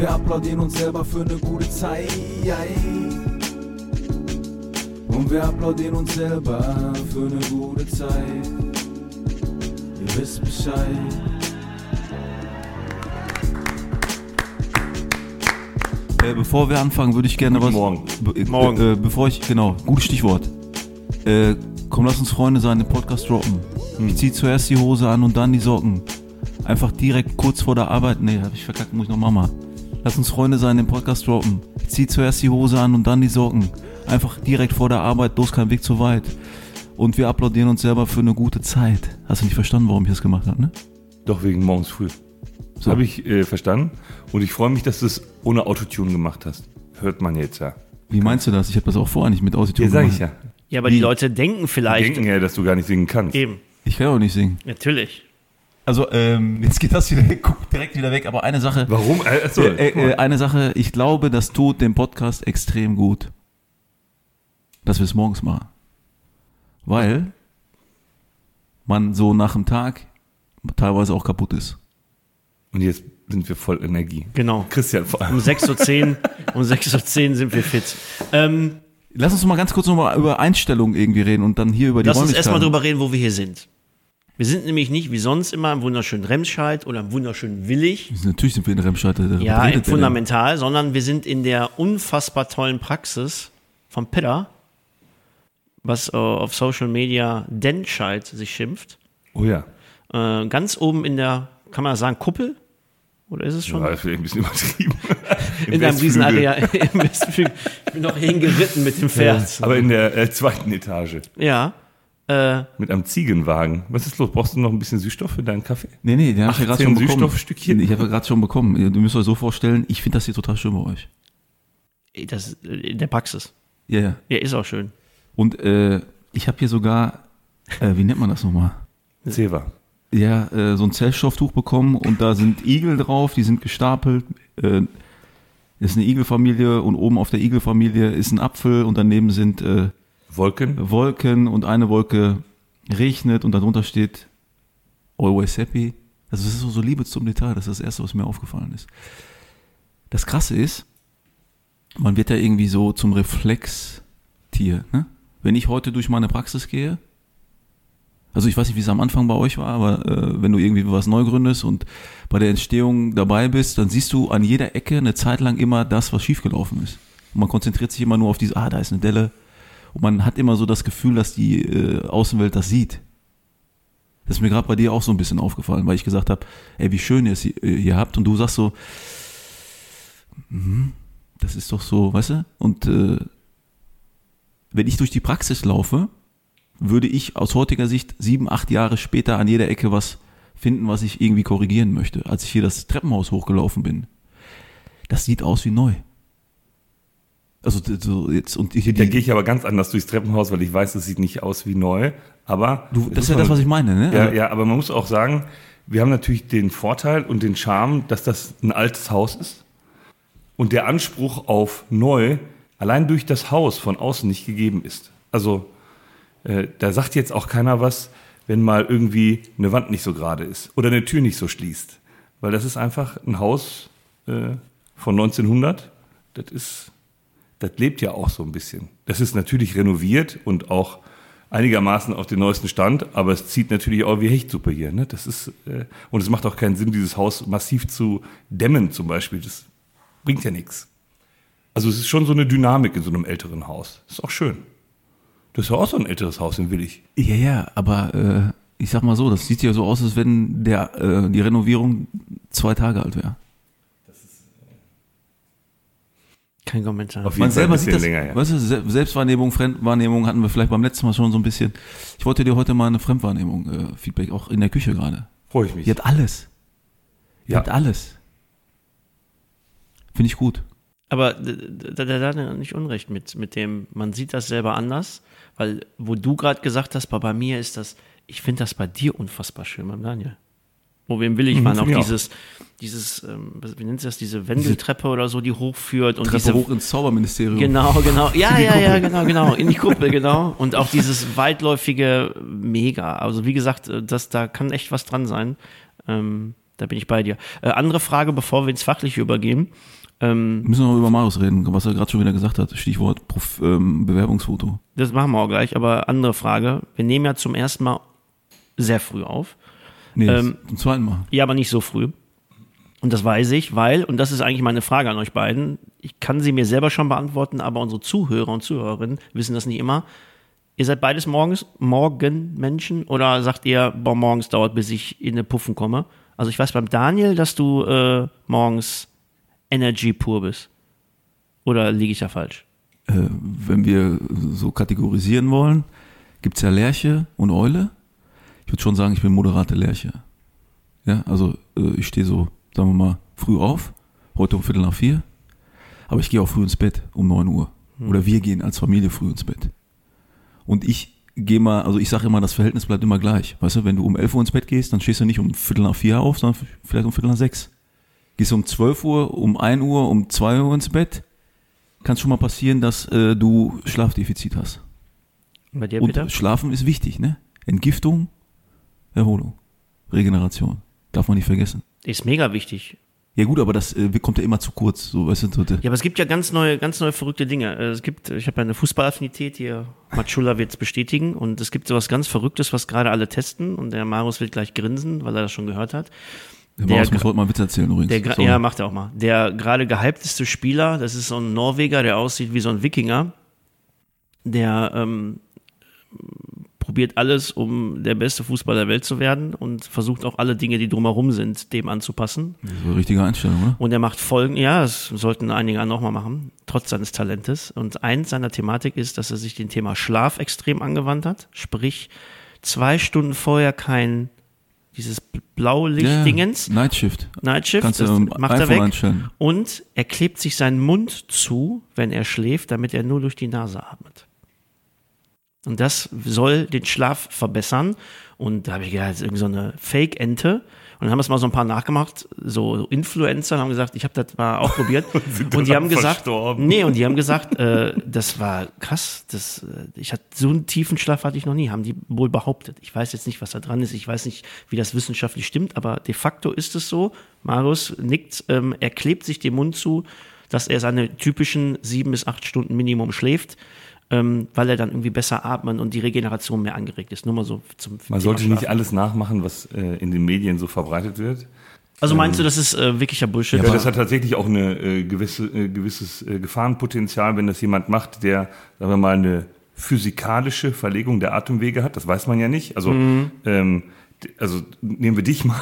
Wir applaudieren uns selber für eine gute Zeit. Und wir applaudieren uns selber für eine gute Zeit. Ihr wisst Bescheid. Äh, bevor wir anfangen, würde ich gerne Guten was. Morgen. Be äh, Morgen. Äh, bevor ich, genau, gutes Stichwort. Äh, komm, lass uns Freunde sein, den Podcast droppen. Hm. Ich zieh zuerst die Hose an und dann die Socken. Einfach direkt kurz vor der Arbeit. Nee, hab ich verkackt, muss ich noch Mama. Lass uns Freunde sein, den Podcast droppen. Zieh zuerst die Hose an und dann die Socken. Einfach direkt vor der Arbeit, bloß kein Weg zu weit. Und wir applaudieren uns selber für eine gute Zeit. Hast du nicht verstanden, warum ich das gemacht habe, ne? Doch wegen morgens früh. So. Habe ich äh, verstanden. Und ich freue mich, dass du es ohne Autotune gemacht hast. Hört man jetzt ja. Wie meinst du das? Ich habe das auch vorher nicht mit Aussicht Ja, sag ich ja. Ja, aber die Leute denken Die vielleicht. denken ja, dass du gar nicht singen kannst. Eben, Ich kann ja auch nicht singen. natürlich. Also, ähm, jetzt geht das wieder direkt wieder weg, aber eine Sache. Warum? Äh, Achso, Äh, äh, eine Sache, ich glaube, das tut dem Podcast extrem gut, dass wir es morgens machen. Weil man so nach dem Tag teilweise auch kaputt ist. Und jetzt sind wir voll Energie. Genau. Christian vor Um allem. 6.10 Uhr, um 6.10 Uhr sind wir fit. Ähm, Lass uns mal ganz kurz nochmal über Einstellungen irgendwie reden und dann hier über die lass uns erstmal drüber reden, wo wir hier sind. Wir sind nämlich nicht wie sonst immer im wunderschönen Remscheid oder im wunderschönen Willig. Natürlich sind wir in Remscheid. da Ja, im der denn? Fundamental, sondern wir sind in der unfassbar tollen Praxis von Pedder, was äh, auf Social Media Denscheid sich schimpft. Oh ja. Äh, ganz oben in der, kann man das sagen, Kuppel? Oder ist es schon? War vielleicht ein bisschen übertrieben. In einem. Riesenareal im Westflügel. Ich bin noch hingeritten mit dem Pferd. Aber in der äh, zweiten Etage. Ja. Äh, Mit einem Ziegenwagen. Was ist los? Brauchst du noch ein bisschen Süßstoff für deinen Kaffee? Nee, nee, den habe ich ja gerade 18 schon bekommen. Süßstoffstückchen? Ich habe ja gerade schon bekommen. Du müsst euch so vorstellen, ich finde das hier total schön bei euch. das äh, in der Praxis. Ja, ja. Ja, ist auch schön. Und äh, ich habe hier sogar, äh, wie nennt man das nochmal? Zewa. Ja, äh, so ein Zellstofftuch bekommen und da sind Igel drauf, die sind gestapelt. Äh, ist eine Igelfamilie und oben auf der Igelfamilie ist ein Apfel und daneben sind äh, Wolken. Wolken und eine Wolke regnet und darunter steht Always Happy. Also das ist so, so Liebe zum Detail, das ist das Erste, was mir aufgefallen ist. Das Krasse ist, man wird ja irgendwie so zum Reflextier. Ne? Wenn ich heute durch meine Praxis gehe, also ich weiß nicht, wie es am Anfang bei euch war, aber äh, wenn du irgendwie was neu gründest und bei der Entstehung dabei bist, dann siehst du an jeder Ecke eine Zeit lang immer das, was schiefgelaufen ist. Und man konzentriert sich immer nur auf diese, ah, da ist eine Delle. Und man hat immer so das Gefühl, dass die äh, Außenwelt das sieht. Das ist mir gerade bei dir auch so ein bisschen aufgefallen, weil ich gesagt habe, ey, wie schön ihr es hier, äh, hier habt. Und du sagst so, mhm, das ist doch so, weißt du? Und äh, wenn ich durch die Praxis laufe, würde ich aus heutiger Sicht sieben, acht Jahre später an jeder Ecke was finden, was ich irgendwie korrigieren möchte. Als ich hier das Treppenhaus hochgelaufen bin, das sieht aus wie neu. Also so jetzt und hier Da die, gehe ich aber ganz anders durchs Treppenhaus, weil ich weiß, es sieht nicht aus wie neu. Aber du, das ist ja das, was ich meine, ne? Ja, Also- ja, aber man muss auch sagen, wir haben natürlich den Vorteil und den Charme, dass das ein altes Haus ist. Und der Anspruch auf neu allein durch das Haus von außen nicht gegeben ist. Also äh, da sagt jetzt auch keiner was, wenn mal irgendwie eine Wand nicht so gerade ist oder eine Tür nicht so schließt. Weil das ist einfach ein Haus äh, von 1900. Das ist, das lebt ja auch so ein bisschen. Das ist natürlich renoviert und auch einigermaßen auf den neuesten Stand, aber es zieht natürlich auch wie Hechtsuppe hier. Ne? Das ist, äh, und es macht auch keinen Sinn, dieses Haus massiv zu dämmen zum Beispiel. Das bringt ja nichts. Also es ist schon so eine Dynamik in so einem älteren Haus. Ist auch schön. Das ist ja auch so ein älteres Haus in Willig. Ja, ja, aber äh, ich sag mal so, das sieht ja so aus, als wenn der, äh, die Renovierung zwei Tage alt wäre. Kein Kommentar. Auf jeden Man Fall selber ein sieht das, länger her. weißt du, Se- Selbstwahrnehmung, Fremdwahrnehmung hatten wir vielleicht beim letzten Mal schon so ein bisschen. Ich wollte dir heute mal eine Fremdwahrnehmung, äh, Feedback, auch in der Küche gerade. Freue ich mich. Ihr habt alles. Ihr Ja. habt alles. Finde ich gut. Aber da, da, da hat er nicht Unrecht mit, mit dem, man sieht das selber anders, weil wo du gerade gesagt hast, bei, bei mir ist das, ich finde das bei dir unfassbar schön, beim Daniel. Wo wir im Willig Mhm, waren, auch ich auch. dieses, dieses, ähm, wie nennt sich das, diese Wendeltreppe oder so, die hochführt und Treppe diese hoch ins Zauberministerium. Genau, genau. Ja, ja, ja, genau, genau. In die Kuppel, genau. Und auch dieses weitläufige Mega. Also wie gesagt, äh, das, da kann echt was dran sein. Ähm, da bin ich bei dir. Äh, andere Frage, bevor wir ins Fachliche übergehen. Ähm, Wir müssen noch über Marius reden, was er gerade schon wieder gesagt hat. Stichwort Prof, ähm, Bewerbungsfoto. das machen wir auch gleich, aber andere Frage. Wir nehmen ja zum ersten Mal sehr früh auf. Nee, Ähm, zum zweiten Mal. Ja, aber nicht so früh. Und das weiß ich, weil, und das ist eigentlich meine Frage an euch beiden, ich kann sie mir selber schon beantworten, aber unsere Zuhörer und Zuhörerinnen wissen das nicht immer. Ihr seid beides morgens, Morgenmenschen oder sagt ihr, boah, morgens dauert, bis ich in eine Puffen komme? Also ich weiß beim Daniel, dass du äh, morgens Energy pur bist. Oder liege ich da falsch? Äh, wenn wir so kategorisieren wollen, gibt's ja Lerche und Eule. Ich würde schon sagen, ich bin moderate Lerche. Ja, also äh, ich stehe so, sagen wir mal, früh auf, heute um Viertel nach vier, aber ich gehe auch früh ins Bett um 9 Uhr. Oder wir gehen als Familie früh ins Bett. Und ich gehe mal, also ich sage immer, das Verhältnis bleibt immer gleich. Weißt du, wenn du um 11 Uhr ins Bett gehst, dann stehst du nicht um Viertel nach vier auf, sondern vielleicht um Viertel nach sechs. Gehst du um 12 Uhr, um 1 Uhr, um 2 Uhr ins Bett, kann es schon mal passieren, dass äh, du Schlafdefizit hast. Und bei dir, Und Peter? Schlafen ist wichtig, ne? Entgiftung, Erholung, Regeneration. Darf man nicht vergessen. Ist mega wichtig. Ja gut, aber das äh, kommt ja immer zu kurz. So, weißt du, so, Ja, aber es gibt ja ganz neue, ganz neue verrückte Dinge. Äh, Es gibt, ich habe ja eine Fußballaffinität hier, Matschula wird es bestätigen und es gibt sowas ganz Verrücktes, was gerade alle testen und der Marius wird gleich grinsen, weil er das schon gehört hat. der der Maus muss heute mal Witz erzählen übrigens. Der, ja, macht er auch mal. Der gerade gehypteste Spieler, das ist so ein Norweger, der aussieht wie so ein Wikinger, der ähm, probiert alles, um der beste Fußballer der Welt zu werden und versucht auch alle Dinge, die drumherum sind, dem anzupassen. Das ist eine richtige Einstellung, oder? Und er macht Folgen, ja, das sollten einige andere auch mal machen, trotz seines Talentes. Und eins seiner Thematik ist, dass er sich dem Thema Schlaf extrem angewandt hat. Sprich, zwei Stunden vorher kein dieses Blaulicht-Dingens, Ja, Nightshift. Nightshift, Kannst du das macht er weg. einstellen. Und er klebt sich seinen Mund zu, wenn er schläft, damit er nur durch die Nase atmet. Und das soll den Schlaf verbessern. Und da habe ich gedacht, das ist irgendwie so eine Fake-Ente. Und dann haben es mal so ein paar nachgemacht, so Influencer haben gesagt, ich habe das mal auch probiert. sind und die haben gesagt, verstorben. nee, und die haben gesagt, äh, das war krass, das, äh, ich hatte so einen tiefen Schlaf hatte ich noch nie, haben die wohl behauptet. Ich weiß jetzt nicht, was da dran ist, ich weiß nicht, wie das wissenschaftlich stimmt, aber de facto ist es so. Marius nickt, ähm, er klebt sich den Mund zu, dass er seine typischen sieben bis acht Stunden Minimum schläft, ähm, weil er dann irgendwie besser atmen und die Regeneration mehr angeregt ist. Nur mal so zum Man Thema sollte Schlafen. nicht alles nachmachen, was äh, in den Medien so verbreitet wird. Also meinst du, das ist äh, wirklicher Bullshit? Ja, das hat tatsächlich auch eine äh, gewisse, äh, gewisses äh, Gefahrenpotenzial, wenn das jemand macht, der, sagen wir mal, eine physikalische Verlegung der Atemwege hat. Das weiß man ja nicht. Also, ähm, d- also nehmen wir dich mal.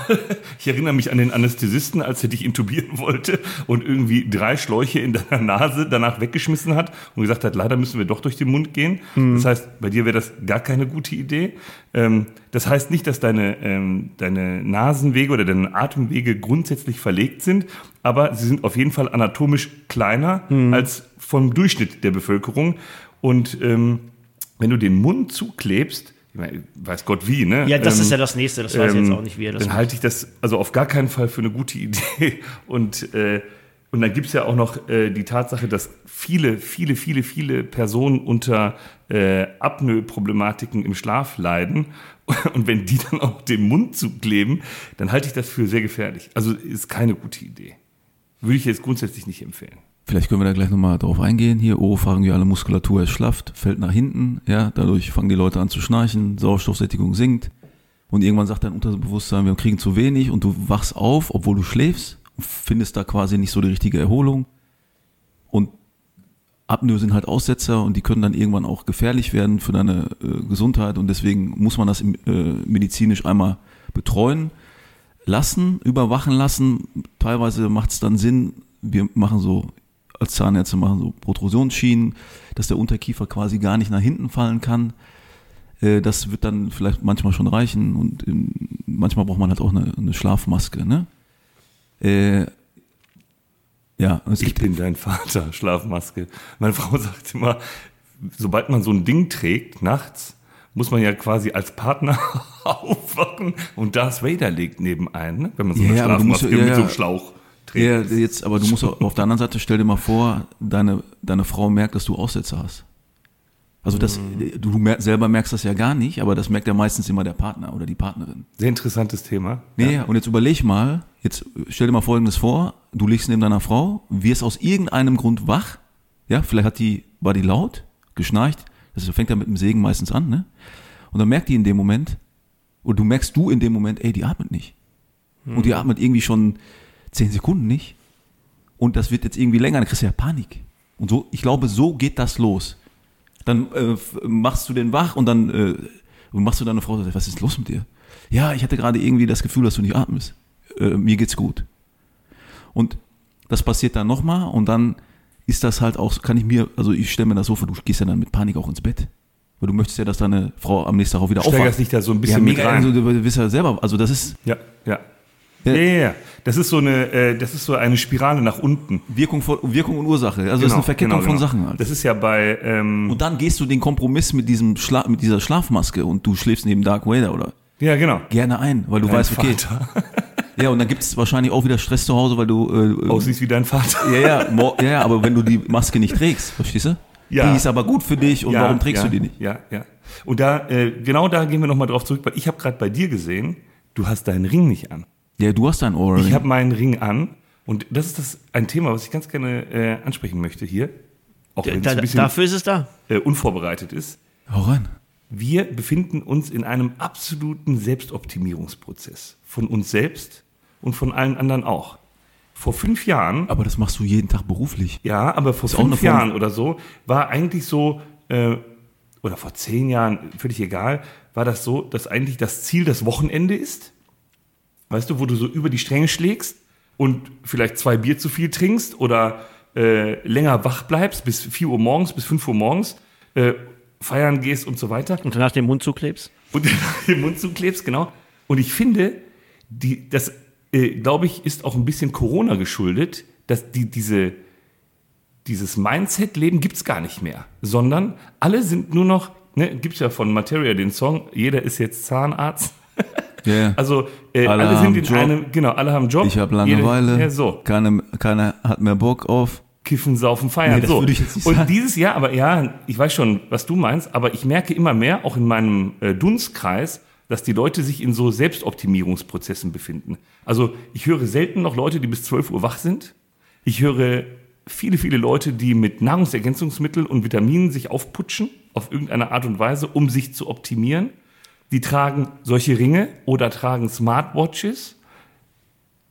Ich erinnere mich an den Anästhesisten, als er dich intubieren wollte und irgendwie drei Schläuche in deiner Nase danach weggeschmissen hat und gesagt hat, leider müssen wir doch durch den Mund gehen. Das heißt, bei dir wäre das gar keine gute Idee. Ähm, das heißt nicht, dass deine, ähm, deine Nasenwege oder deine Atemwege grundsätzlich verlegt sind, aber sie sind auf jeden Fall anatomisch kleiner als vom Durchschnitt der Bevölkerung. Und ähm, wenn du den Mund zuklebst, weiß Gott wie, ne? ja, das Ähm, ist ja das nächste, das weiß ich jetzt ähm, auch nicht, wie er das Dann macht. halte ich das also auf gar keinen Fall für eine gute Idee. Und, äh, und dann gibt's ja auch noch äh, die Tatsache, dass viele, viele, viele, viele Personen unter äh, Apnoe-Problematiken im Schlaf leiden. Und wenn die dann auch den Mund zukleben, dann halte ich das für sehr gefährlich. Also ist keine gute Idee. Würde ich jetzt grundsätzlich nicht empfehlen. Vielleicht können wir da gleich nochmal drauf eingehen. Hier, oropharyngale Muskulatur ist schlafft, fällt nach hinten. Ja, dadurch fangen die Leute an zu schnarchen, Sauerstoffsättigung sinkt. Und irgendwann sagt dein Unterbewusstsein, wir kriegen zu wenig und du wachst auf, obwohl du schläfst findest da quasi nicht so die richtige Erholung. Und Apnoe sind halt Aussetzer und die können dann irgendwann auch gefährlich werden für deine äh, Gesundheit und deswegen muss man das äh, medizinisch einmal betreuen lassen, überwachen lassen. Teilweise macht es dann Sinn, wir machen so, als Zahnärzte machen so Protrusionsschienen, dass der Unterkiefer quasi gar nicht nach hinten fallen kann. Äh, Das wird dann vielleicht manchmal schon reichen und ähm, manchmal braucht man halt auch eine, eine Schlafmaske. Ne? Äh, Ja, Ich gibt, bin dein Vater, Schlafmaske. Meine Frau sagt immer, sobald man so ein Ding trägt, nachts, muss man ja quasi als Partner aufwachen und Darth Vader legt neben einen, ne? wenn man so eine Ja, du musst- Schlafmaske ja, mit so einem. Schlauch ja, jetzt, aber du musst auch, auf der anderen Seite, stell dir mal vor, deine, deine Frau merkt, dass du Aussätze hast. Also das, du mer selber merkst das ja gar nicht, aber das merkt ja meistens immer der Partner oder die Partnerin. Sehr interessantes Thema. Nee, und jetzt überleg mal, jetzt stell dir mal Folgendes vor, du liegst neben deiner Frau, wirst aus irgendeinem Grund wach, ja, vielleicht hat die, war die laut, geschnarcht, das fängt ja mit dem Segen meistens an, ne? Und dann merkt die in dem Moment, und du merkst du in dem Moment, ey, die atmet nicht. Und die atmet irgendwie schon zehn Sekunden nicht. Und das wird jetzt irgendwie länger, dann kriegst du ja Panik. Und so, ich glaube, so geht das los. Dann äh, machst du den wach und dann äh, und machst du deine Frau, was ist los mit dir? Ja, ich hatte gerade irgendwie das Gefühl, dass du nicht atmest. Äh, mir geht's gut. Und das passiert dann nochmal und dann ist das halt auch, kann ich mir, also ich stelle mir das so vor, du gehst ja dann mit Panik auch ins Bett. Weil du möchtest ja, dass deine Frau am nächsten Tag auch wieder aufwacht. Steigerst dich da so ein ja, bisschen mit mega, rein. also, du bist ja selber, also das ist Ja, ja. Ja. Ja, ja, ja. Das ist so eine, äh, das ist so eine Spirale nach unten. Wirkung, von, Wirkung und Ursache. Also das ist eine Verkettung von Sachen halt. Das ist ja bei, ähm, Und dann gehst du den Kompromiss mit diesem Schla mit dieser Schlafmaske und du schläfst neben Dark Vader oder ja genau. gerne ein, weil du Dein weißt, okay. Ja, und dann gibt's wahrscheinlich auch wieder Stress zu Hause, weil du äh, Aussiehst wie dein Vater. ja, ja, ja, ja, aber wenn du die Maske nicht trägst, verstehst du? Ja. Die ist aber gut für dich und warum trägst ja, du die nicht? Ja, ja. Und da, äh, genau da gehen wir nochmal drauf zurück, weil ich habe gerade bei dir gesehen, du hast deinen Ring nicht an. Ja, du hast dein Ohr. Ich habe meinen Ring an und das ist das ein Thema, was ich ganz gerne äh, ansprechen möchte hier, auch wenn es Da, ein bisschen dafür ist es da. äh, unvorbereitet ist. Hau rein. Wir befinden uns in einem absoluten Selbstoptimierungsprozess. Von uns selbst und von allen anderen auch. Vor fünf Jahren, Aber das machst du jeden Tag beruflich. ja, aber vor fünf Jahren oder so, war eigentlich so, äh, oder vor zehn Jahren, völlig egal, war das so, dass eigentlich das Ziel das Wochenende ist. Weißt du, wo du so über die Stränge schlägst und vielleicht zwei Bier zu viel trinkst oder äh, länger wach bleibst bis 4 Uhr morgens, bis 5 Uhr morgens, äh, feiern gehst und so weiter Und danach den Mund zuklebst. und den Mund zuklebst, genau. Und ich finde, die, das, äh, glaube ich, ist auch ein bisschen Corona geschuldet, dass die, diese, dieses Mindset-Leben gibt's gar nicht mehr, sondern alle sind nur noch, ne, gibt's ja von Materia den Song, jeder ist jetzt Zahnarzt. Ja. Also äh, Alle alle, haben sind in Job. einem, genau, alle haben Job. ich habe Langeweile. Ja, so. Keine, keiner hat mehr Bock auf. Kiffen, saufen, feiern. Nee, so. und sagen. dieses Jahr, aber ja, ich weiß schon, was du meinst, aber ich merke immer mehr, auch in meinem äh, Dunstkreis, dass die Leute sich in so Selbstoptimierungsprozessen befinden. Also ich höre selten noch Leute, die bis 12 Uhr wach sind. Ich höre viele, viele Leute, die mit Nahrungsergänzungsmitteln und Vitaminen sich aufputschen, auf irgendeine Art und Weise, um sich zu optimieren. Die tragen solche Ringe oder tragen Smartwatches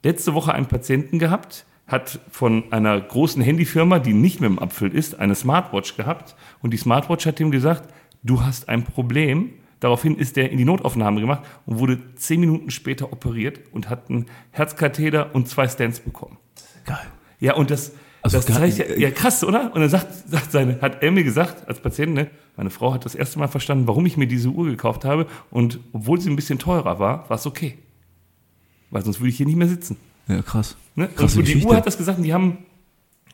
letzte Woche einen Patienten gehabt, hat von einer großen Handyfirma, die nicht mit dem Apfel ist, eine Smartwatch gehabt. Und die Smartwatch hat ihm gesagt, du hast ein Problem. Daraufhin ist er in die Notaufnahme gemacht und wurde zehn Minuten später operiert und hat einen Herzkatheter und zwei Stents bekommen. Geil. Ja, und das, Also das zeigt ja, ja krass, oder? Und dann sagt, sagt seine, hat er mir gesagt, als Patient, ne, meine Frau hat das erste Mal verstanden, warum ich mir diese Uhr gekauft habe. Und obwohl sie ein bisschen teurer war, war es okay. Weil sonst würde ich hier nicht mehr sitzen. Ja, krass. Ne? Krasse und die Geschichte. Uhr hat das gesagt, und die haben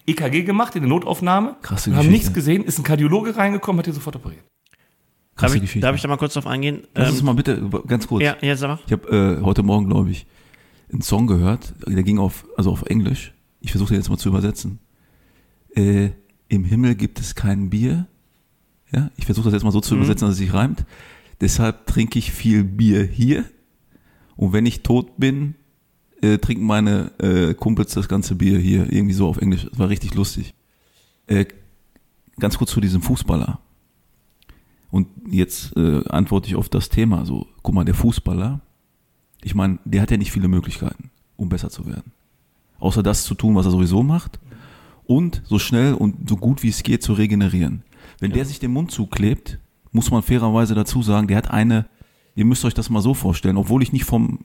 EKG gemacht in der Notaufnahme, Krasse und haben Geschichte. nichts gesehen, ist ein Kardiologe reingekommen, hat ihn sofort operiert. Darf Krasse ich, Geschichte. darf ich da mal kurz drauf eingehen? Lass uns Ähm, mal bitte ganz kurz. ja, ja, sag mal. Ich habe äh, heute Morgen, glaube ich, einen Song gehört, der ging auf, also auf Englisch. Ich versuche jetzt mal zu übersetzen. Äh, Im Himmel gibt es kein Bier. Ja, ich versuche das jetzt mal so zu übersetzen, dass es sich reimt. Deshalb trinke ich viel Bier hier. Und wenn ich tot bin, äh, trinken meine äh, Kumpels das ganze Bier hier. Irgendwie so auf Englisch. Das war richtig lustig. Äh, ganz kurz zu diesem Fußballer. Und jetzt äh, antworte ich auf das Thema. So, guck mal, der Fußballer, ich meine, der hat ja nicht viele Möglichkeiten, um besser zu werden. Außer das zu tun, was er sowieso macht. Und so schnell und so gut wie es geht zu regenerieren. Wenn der sich den Mund zuklebt, muss man fairerweise dazu sagen, der hat eine, ihr müsst euch das mal so vorstellen, obwohl ich nicht vom,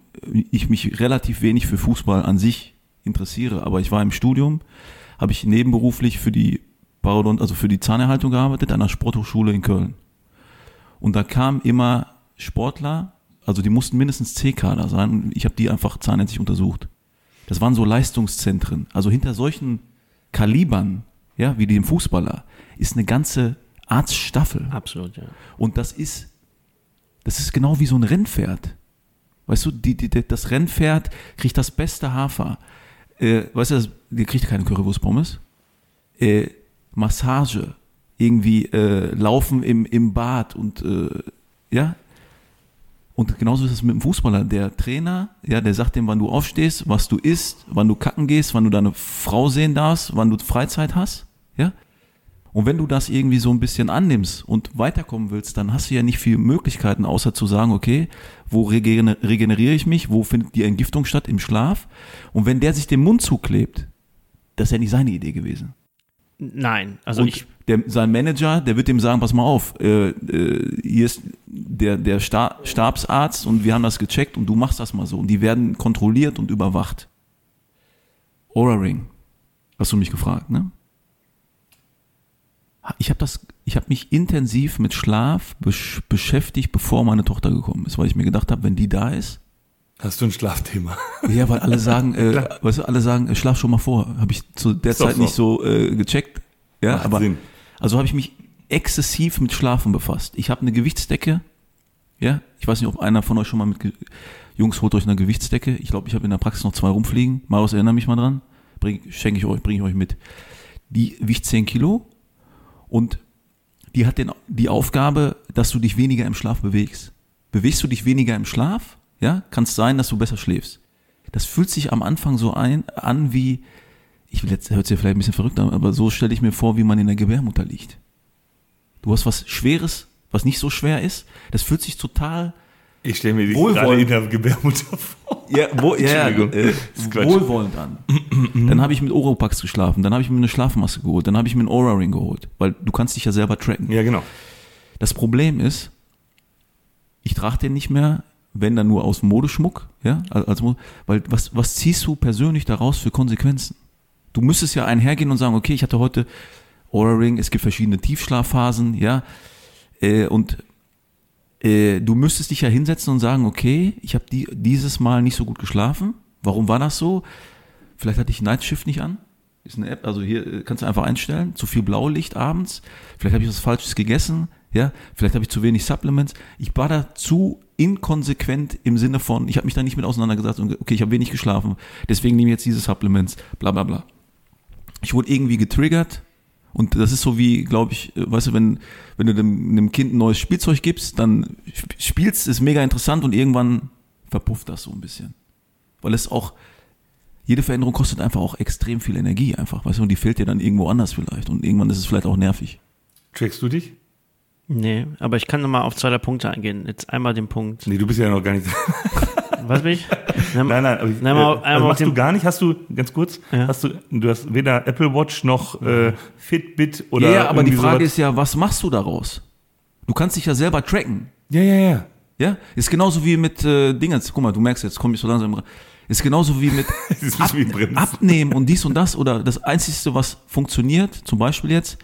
ich mich relativ wenig für Fußball an sich interessiere, aber ich war im Studium, habe ich nebenberuflich für die Parodont, also für die Zahnerhaltung gearbeitet an der Sporthochschule in Köln. Und da kamen immer Sportler, also die mussten mindestens C-Kader sein und ich habe die einfach zahnärztlich untersucht. Das waren so Leistungszentren. Also hinter solchen Kalibern, ja, wie dem Fußballer, ist eine ganze Arztstaffel. Absolut, ja. Und das ist, das ist genau wie so ein Rennpferd. Weißt du, die, die, das Rennpferd kriegt das beste Hafer. Äh, weißt du, das, die kriegt keine Currywurst-Pommes. Äh, Massage, irgendwie äh, Laufen im, im Bad und äh, ja. Und genauso ist es mit dem Fußballer. Der Trainer, ja, der sagt dem, wann du aufstehst, was du isst, wann du kacken gehst, wann du deine Frau sehen darfst, wann du Freizeit hast, ja. Und wenn du das irgendwie so ein bisschen annimmst und weiterkommen willst, dann hast du ja nicht viele Möglichkeiten, außer zu sagen, okay, wo regener regeneriere ich mich, wo findet die Entgiftung statt? Im Schlaf. Und wenn der sich den Mund zuklebt, das ist ja nicht seine Idee gewesen. Nein, also und ich, der, sein Manager, der wird dem sagen, pass mal auf, äh, äh, hier ist der, der Sta Stabsarzt und wir haben das gecheckt und du machst das mal so. Und die werden kontrolliert und überwacht. Aura Ring, hast du mich gefragt, ne? Ich habe das, ich habe mich intensiv mit Schlaf besch beschäftigt, bevor meine Tochter gekommen ist, weil ich mir gedacht habe, wenn die da ist, Hast du ein Schlafthema? ja, weil alle sagen, äh, weißt du, alle sagen, äh, schlaf schon mal vor. Habe ich zu der Zeit so. nicht so äh, gecheckt. Ja, Macht aber Sinn. also habe ich mich exzessiv mit Schlafen befasst. Ich habe eine Gewichtsdecke. Ja, ich weiß nicht, ob einer von euch schon mal mit Jungs holt euch eine Gewichtsdecke. Ich glaube, ich habe in der Praxis noch zwei rumfliegen. Marius, erinnere mich mal dran. Bring, schenke ich euch, bringe ich euch mit. Die wiegt 10 Kilo und die hat den, die Aufgabe, dass du dich weniger im Schlaf bewegst. Bewegst du dich weniger im Schlaf, ja, kann es sein, dass du besser schläfst. Das fühlt sich am Anfang so ein, an wie, ich will jetzt, hört sich vielleicht ein bisschen verrückt an, aber so stelle ich mir vor, wie man in der Gebärmutter liegt. Du hast was Schweres, was nicht so schwer ist. Das fühlt sich total Ich stelle mir Wohlwollend. gerade in der Gebärmutter vor. ja, wo, ja, äh, wohlwollend an. dann habe ich mit Oropax geschlafen, dann habe ich mir eine Schlafmaske geholt, dann habe ich mir einen Aura Ring geholt, weil du kannst dich ja selber tracken. Ja, genau. Das Problem ist, ich trage den nicht mehr, wenn dann nur aus Modeschmuck, ja, als, Mo- weil was, was ziehst du persönlich daraus für Konsequenzen? Du müsstest ja einhergehen und sagen, okay, ich hatte heute Aura Ring, es gibt verschiedene Tiefschlafphasen, ja, äh, und äh, du müsstest dich ja hinsetzen und sagen, okay, ich habe die, dieses Mal nicht so gut geschlafen. Warum war das so? Vielleicht hatte ich Nightshift nicht an. Ist eine App, also hier äh, kannst du einfach einstellen, zu viel Blaulicht abends. Vielleicht habe ich was Falsches gegessen, ja. Vielleicht habe ich zu wenig Supplements. Ich war da zu inkonsequent im Sinne von, ich habe mich da nicht mit auseinandergesetzt und okay, ich habe wenig geschlafen, deswegen nehme ich jetzt diese Supplements, bla bla bla. Ich wurde irgendwie getriggert und das ist so wie, glaube ich, äh, weißt du, wenn, wenn du dem, einem Kind ein neues Spielzeug gibst, dann sp- spielst, ist mega interessant und irgendwann verpufft das so ein bisschen. Weil es auch, jede Veränderung kostet einfach auch extrem viel Energie einfach, weißt du, und die fehlt dir dann irgendwo anders vielleicht und irgendwann ist es vielleicht auch nervig. Trackst du dich? Nee, aber ich kann nochmal auf zwei der Punkte eingehen. Jetzt einmal den Punkt. Nee, du bist ja noch gar nicht. Was bin ich? Nein, nein, aber ich, Nein, mal- äh, also machst du gar nicht, hast du, ganz kurz, Ja. hast du, du hast weder Apple Watch noch äh, Fitbit oder ja, ja, aber die Frage sowas. ist ja, was machst du daraus? Du kannst dich ja selber tracken. Ja, ja, ja. Ja, ist genauso wie mit äh, Dingens. Guck mal, du merkst jetzt, komm ich so langsam. ra- Ist genauso wie mit ist wie. Abnehmen und dies und das. Oder das Einzige, was funktioniert, zum Beispiel jetzt,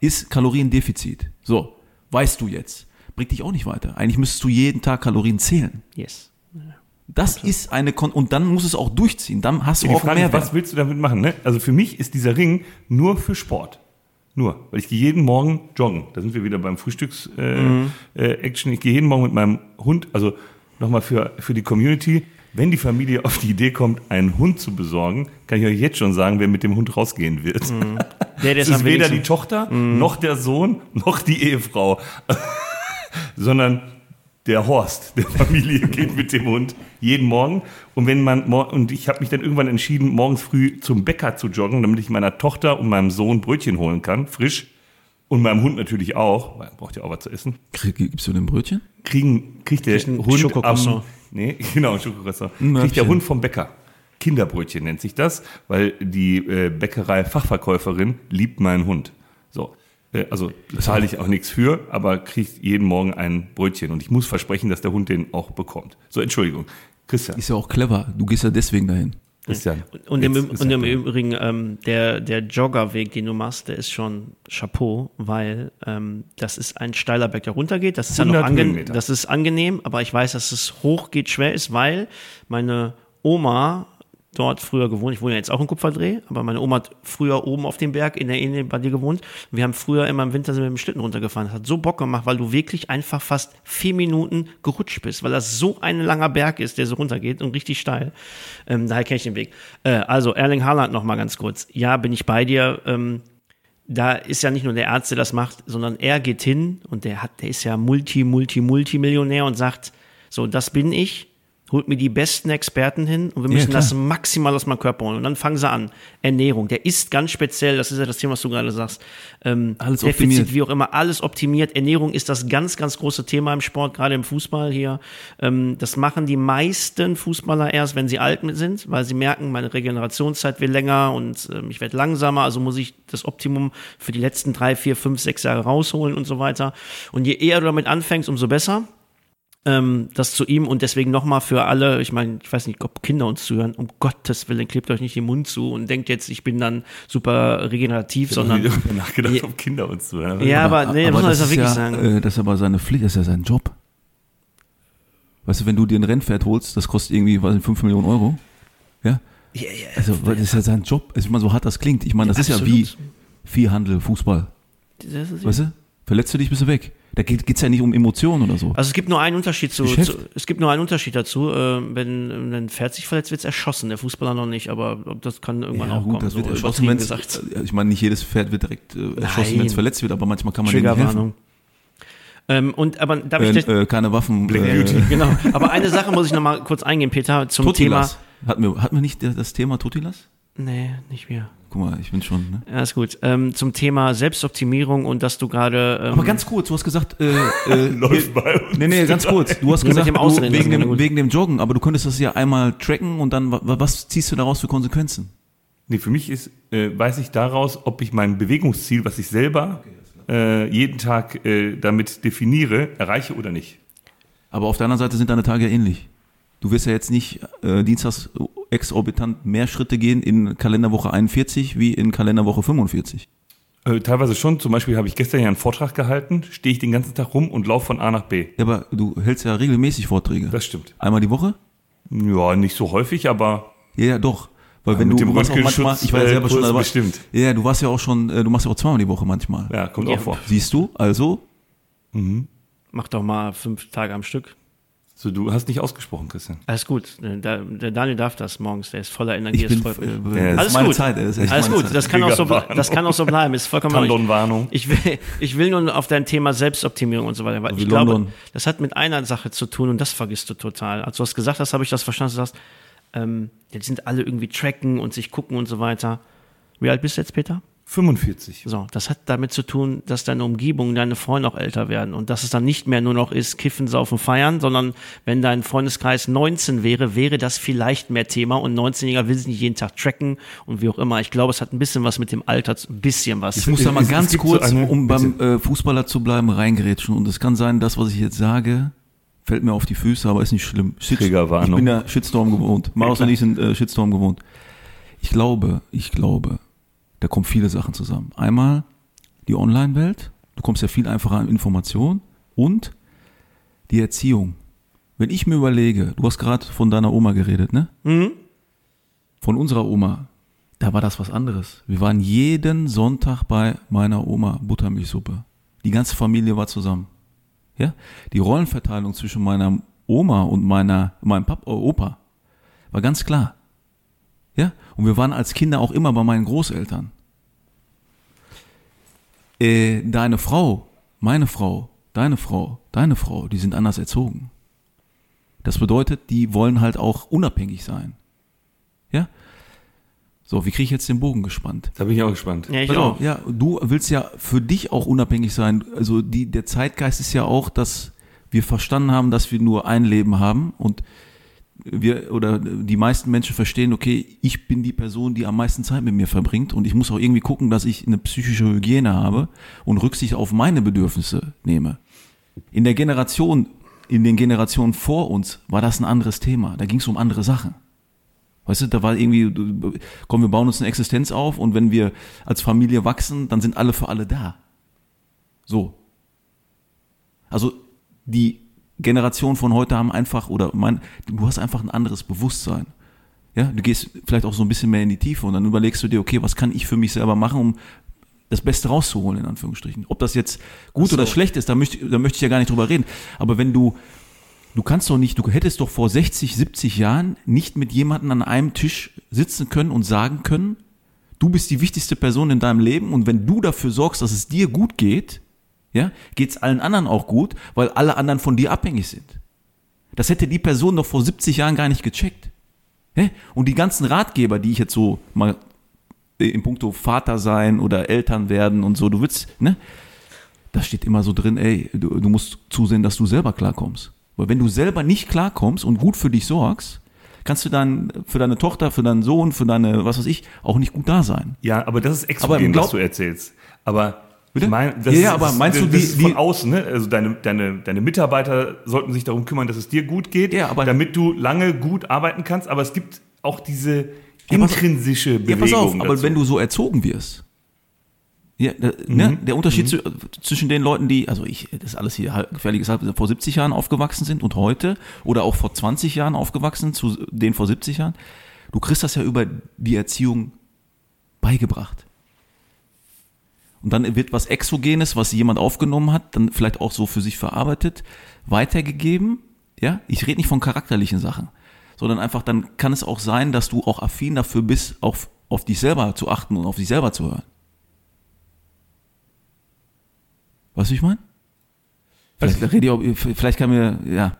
ist Kaloriendefizit. So, weißt du jetzt. Bringt dich auch nicht weiter. Eigentlich müsstest du jeden Tag Kalorien zählen. Yes. Das ist eine Kon und dann muss es auch durchziehen. Dann hast du Die auch mehr was willst du damit machen? Ne? Also für mich ist dieser Ring nur für Sport. Nur, weil ich gehe jeden Morgen joggen. Da sind wir wieder beim Frühstücks-Action. Äh, Action. ich gehe jeden Morgen mit meinem Hund, also nochmal für, für die Community, wenn die Familie auf die Idee kommt, einen Hund zu besorgen, kann ich euch jetzt schon sagen, wer mit dem Hund rausgehen wird. Der, der Es ist weder die. Tochter, noch der Sohn, noch die Ehefrau, sondern der Horst der Familie geht mit dem Hund jeden Morgen. Und wenn man und ich habe mich dann irgendwann entschieden, morgens früh zum Bäcker zu joggen, damit ich meiner Tochter und meinem Sohn Brötchen holen kann, frisch. Und meinem Hund natürlich auch, weil er braucht ja auch was zu essen. Krieg, gibst du den Brötchen? Kriegen, kriegt der Hund am. Nee, genau, ein Schokocroissant. Ein Kriegt der. Hund vom Bäcker. Kinderbrötchen nennt sich das, weil die äh, Bäckerei-Fachverkäuferin liebt meinen Hund. So. Äh, also zahle ich auch nichts für, aber kriegt jeden Morgen ein Brötchen. Und ich muss versprechen, dass der Hund den auch bekommt. So, Entschuldigung. Christian. Ist ja auch clever. Du gehst ja deswegen dahin. Christian. Und im, Jetzt ist und im. Übrigen, ähm, der, der Joggerweg, den du machst, der ist schon Chapeau, weil ähm, das ist ein steiler Berg, der runtergeht. Das ist ja noch 100 ange das ist angenehm, aber ich weiß, dass es hoch geht, schwer ist, weil meine Oma dort früher gewohnt. Ich wohne ja jetzt auch in Kupferdreh, aber meine Oma hat früher oben auf dem Berg in der Nähe bei dir gewohnt. Wir haben früher immer im Winter sind mit dem Schlitten runtergefahren. Das hat so Bock gemacht, weil du wirklich einfach fast vier Minuten gerutscht bist, weil das so ein langer Berg ist, der so runtergeht und richtig steil. Ähm, daher kenne ich den Weg. Äh, also Erling Haaland noch mal ganz kurz. Ja, bin ich bei dir. Ähm, da ist ja nicht nur der Arzt, der das macht, sondern er geht hin und der hat, der ist ja Multi, Multi, Multimillionär und sagt, so, das bin ich holt mir die besten Experten hin und wir müssen klar. das maximal aus meinem Körper holen. Und dann fangen sie an. Ernährung, der ist ganz speziell, das ist ja das Thema, was du gerade sagst. Ähm, Alles Defizit, optimiert. wie auch immer, alles optimiert. Ernährung ist das ganz, ganz große Thema im Sport, gerade im Fußball hier. Ähm, das machen die meisten Fußballer erst, wenn sie alt sind, weil sie merken, meine Regenerationszeit wird länger und ähm, ich werde langsamer, also muss ich das Optimum für die letzten drei, vier, fünf, sechs Jahre rausholen und so weiter. Und je eher du damit anfängst, umso besser ähm, das zu ihm und deswegen nochmal für alle, ich meine, ich weiß nicht, ob Kinder uns zuhören, um Gottes Willen, klebt euch nicht den Mund zu und denkt jetzt, ich bin dann super regenerativ, Ich habe sondern. darüber nachgedacht, Ja. ob Kinder uns zuhören. Ja, aber, nee, muss man das das wirklich ja, sagen. Äh, das ist aber seine Pflicht, das ist ja sein Job. Weißt du, wenn du dir ein Rennpferd holst, das kostet irgendwie, was, 5 Millionen Euro. Ja? Ja, ja, Also, das ist ja sein Job. Also, ich meine, so hart das klingt. Ich meine, das ist ja wie absolut. Viehhandel, Fußball. das ist, Weißt du? Verletzt du dich, bist du weg. Da geht es ja nicht um Emotionen oder so. Also es gibt nur einen Unterschied zu, zu es gibt nur einen Unterschied dazu. Äh, wenn, wenn ein Pferd sich verletzt, wird es erschossen. Der Fußballer noch nicht, aber das kann irgendwann ja, auch gut, kommen. das wird so erschossen, übertrieben wenn gesagt. Ich meine, nicht jedes Pferd wird direkt äh, erschossen, wenn es verletzt wird, aber manchmal kann man denen helfen. Ähm, und aber darf ich Äh, dich, äh, keine Waffen. Black äh, Beauty. genau. Aber eine Sache muss ich noch mal kurz eingehen, Peter, zum Totilas. Hatten wir, hatten wir nicht das Thema Totilas? Nee, nicht mehr. Guck mal, ich bin schon. Ne? Ja, ist gut. Ähm, zum Thema Selbstoptimierung und dass du gerade. Ähm, Aber ganz kurz, du hast gesagt, äh, äh, Läuft bei uns. Nee, nee, ganz kurz. Du hast gesagt, dem du, wegen, dem, wegen dem Joggen, aber du könntest das ja einmal tracken und dann, wa- was ziehst du daraus für Konsequenzen? Nee, für mich ist, äh, weiß ich daraus, ob ich mein Bewegungsziel, was ich selber äh, jeden Tag äh, damit definiere, erreiche oder nicht. Aber auf der anderen Seite sind deine Tage ja ähnlich. Du wirst ja jetzt nicht äh, dienstags exorbitant mehr Schritte gehen in Kalenderwoche 41 wie in Kalenderwoche 45. Äh, teilweise schon. Zum Beispiel habe ich gestern ja einen Vortrag gehalten, stehe ich den ganzen Tag rum und laufe von A nach B. Ja, aber du hältst ja regelmäßig Vorträge. Das stimmt. Einmal die Woche? Ja, nicht so häufig, aber Ja, ja, doch. Weil wenn mit du, dem du warst auch manchmal, ich war ja äh, selber schon dabei. bestimmt. Ja, du warst ja auch schon, äh, du machst ja auch zweimal die Woche manchmal. ja, kommt Ja. auch vor. Siehst du? Also, Mach doch mal fünf Tage am Stück. So, du hast nicht ausgesprochen, Christian. Alles gut. Äh, Der, Daniel darf das morgens. Der ist voller Energie. ich bin, ist voll, äh, Ja, das Alles ist meine gut. Zeit. Ist echt Alles meine gut, Zeit. das kann, auch so, das kann auch so bleiben, ist vollkommen. London-Warnung. Ich will, ich will nur auf dein Thema Selbstoptimierung und so weiter, weil wie ich glaube, London. das hat mit einer Sache zu tun und das vergisst du total. Als du das gesagt hast, habe ich das verstanden, du sagst, ähm, jetzt sind alle irgendwie tracken und sich gucken und so weiter. Wie alt bist du jetzt, Peter? 45. So, das hat damit zu tun, dass deine Umgebung, deine Freunde auch älter werden und dass es dann nicht mehr nur noch ist, kiffen, saufen, feiern, sondern wenn dein Freundeskreis 19 wäre, wäre das vielleicht mehr Thema und 19-Jähriger will sich nicht jeden Tag tracken und wie auch immer. Ich glaube, es hat ein bisschen was mit dem Alter, ein bisschen was. Ich muss da mal Es- es ganz gibt so kurz, eine- um beim äh, Fußballer zu bleiben, reingrätschen. Und es kann sein, das, was ich jetzt sage, fällt mir auf die Füße, aber ist nicht schlimm. Shit, Triggerwarnung. Ich bin ja Shitstorm gewohnt. Marius und ich sind äh, Shitstorm gewohnt. Ich glaube, ich glaube, da kommen viele Sachen zusammen. Einmal die Online-Welt. Du kommst ja viel einfacher an Informationen. Und die Erziehung. Wenn ich mir überlege, du hast gerade von deiner Oma geredet, ne? Mhm. von unserer Oma, da war das was anderes. Wir waren jeden Sonntag bei meiner Oma Buttermilchsuppe. Die ganze Familie war zusammen. Ja? Die Rollenverteilung zwischen meiner Oma und meiner, meinem Papa, Opa war ganz klar. Ja? Und wir waren als Kinder auch immer bei meinen Großeltern. Äh, deine Frau, meine Frau, deine Frau, deine Frau, die sind anders erzogen. Das bedeutet, die wollen halt auch unabhängig sein. Ja? So, wie kriege ich jetzt den Bogen gespannt? Da bin ich auch gespannt. Ja, ich Pass auch. auf, ja, du willst ja für dich auch unabhängig sein. Also die, der Zeitgeist ist ja auch, dass wir verstanden haben, dass wir nur ein Leben haben und wir oder die meisten Menschen verstehen, okay, ich bin die Person, die am meisten Zeit mit mir verbringt und ich muss auch irgendwie gucken, dass ich eine psychische Hygiene habe und Rücksicht auf meine Bedürfnisse nehme. In der Generation, in den Generationen vor uns war das ein anderes Thema. Da ging es um andere Sachen. Weißt du, da war irgendwie, komm, wir bauen uns eine Existenz auf und wenn wir als Familie wachsen, dann sind alle für alle da. So. Also die Generation von heute haben einfach, oder mein, du hast einfach ein anderes Bewusstsein. Ja, du gehst vielleicht auch so ein bisschen mehr in die Tiefe und dann überlegst du dir, okay, was kann ich für mich selber machen, um das Beste rauszuholen, in Anführungsstrichen. Ob das jetzt gut so. oder schlecht ist, da möchte, da möchte ich ja gar nicht drüber reden. Aber wenn du, du kannst doch nicht, du hättest doch vor 60, 70 Jahren nicht mit jemandem an einem Tisch sitzen können und sagen können, du bist die wichtigste Person in deinem Leben und wenn du dafür sorgst, dass es dir gut geht, ja, geht's allen anderen auch gut, weil alle anderen von dir abhängig sind. Das hätte die Person doch vor 70 Jahren gar nicht gecheckt. Und die ganzen Ratgeber, die ich jetzt so mal äh, in puncto Vater sein oder Eltern werden und so, du willst, ne? Da steht immer so drin, ey, du, du musst zusehen, dass du selber klarkommst. Weil wenn du selber nicht klarkommst und gut für dich sorgst, kannst du dann für deine Tochter, für deinen Sohn, für deine, was weiß ich, auch nicht gut da sein. Ja, aber das ist Aber exogen, glaub- was du erzählst. Aber Bitte? mein, Ja, ja, aber ist, meinst du, das die- ist von die- außen, ne? Also deine, deine, deine Mitarbeiter sollten sich darum kümmern, dass es dir gut geht, Ja, aber- damit du lange gut arbeiten kannst. Aber es gibt auch diese Ja, intrinsische Ja, Bewegung pass auf, aber dazu. wenn du so erzogen wirst, ja, da, ne, der Unterschied zu, zwischen den Leuten, die, also ich, das ist alles hier gefährliches Halb, vor 70 Jahren aufgewachsen sind und heute oder auch vor 20 Jahren aufgewachsen zu denen vor 70 Jahren, du kriegst das ja über die Erziehung beigebracht. Und dann wird was Exogenes, was jemand aufgenommen hat, dann vielleicht auch so für sich verarbeitet, weitergegeben. Ja, ich rede nicht von charakterlichen Sachen, sondern einfach dann kann es auch sein, dass du auch affin dafür bist, auf, auf dich selber zu achten und auf dich selber zu hören. Weißt du, ich meine? Vielleicht, rede ich auch, vielleicht kann mir, ja.